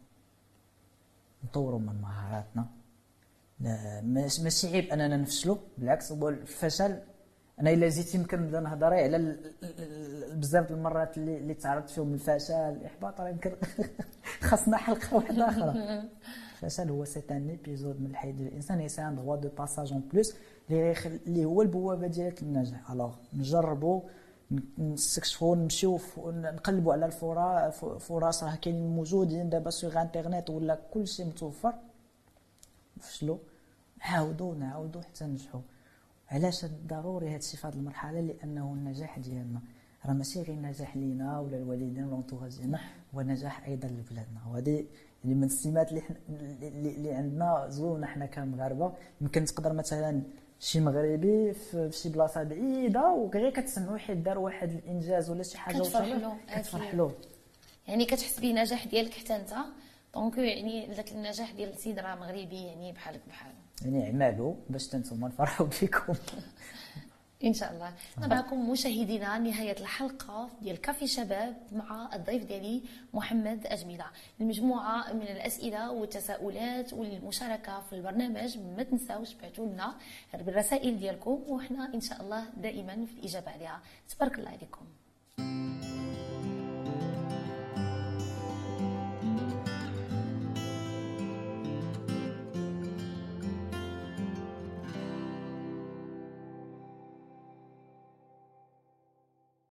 نطوروا من مهاراتنا. ماشي عيب أننا نفشلوا بالعكس هو الفشل أنا إلا جيت يمكن نبدأ نهضر على بزاف المرات اللي اللي تعرضت فيهم الفشل الإحباط راه يمكن خاصنا حلقة واحدة أخرى. الفشل هو c'est un épisode من الحياة ديال الإنسان هي c'est un droit de passage en plus اللي هو البوابة ديالك للنجاح. alors نجربوا نستكشفوا نمشيو نقلبوا على الفرص راه كاينين موجودين دابا sur internet ولا كلشي متوفر. نفشلوا نعاودوا نعاودوا حتى ننجحوا علاش ضروري هذا الشيء في هذه المرحلة؟ لأنه النجاح ديالنا. راه ماشي غير نجاح لينا ولا الوالدين l'entourage ديالنا هو نجاح أيضا لبلادنا. وهذه اللي من السمات اللي, اللي عندنا زوينة حنا كمغاربة. يمكن تقدر مثلا شي مغربي في شي بلاصة بعيدة وغير كتسمعوا حيت دار واحد الإنجاز ولا شي حاجة كتفرح له كتفرح له يعني كتحس بنجاح ديالك حتى أنت. دونك يعني ذاك النجاح ديال السيد راه مغربي يعني بحالك بحاله يعني اعملوا باش نتوما نفرحوا بكم. إن شاء الله. نراكم مشاهدينا نهاية الحلقة ديال كافي شباب مع الضيف ديالي محمد أجميلة. المجموعه من الأسئلة والتساؤلات والمشاركه في البرنامج ما تنساوش تبعتوا لنا بالرسائل ديالكم وحنا إن شاء الله دائما في الإجابة عليها. تبارك الله عليكم.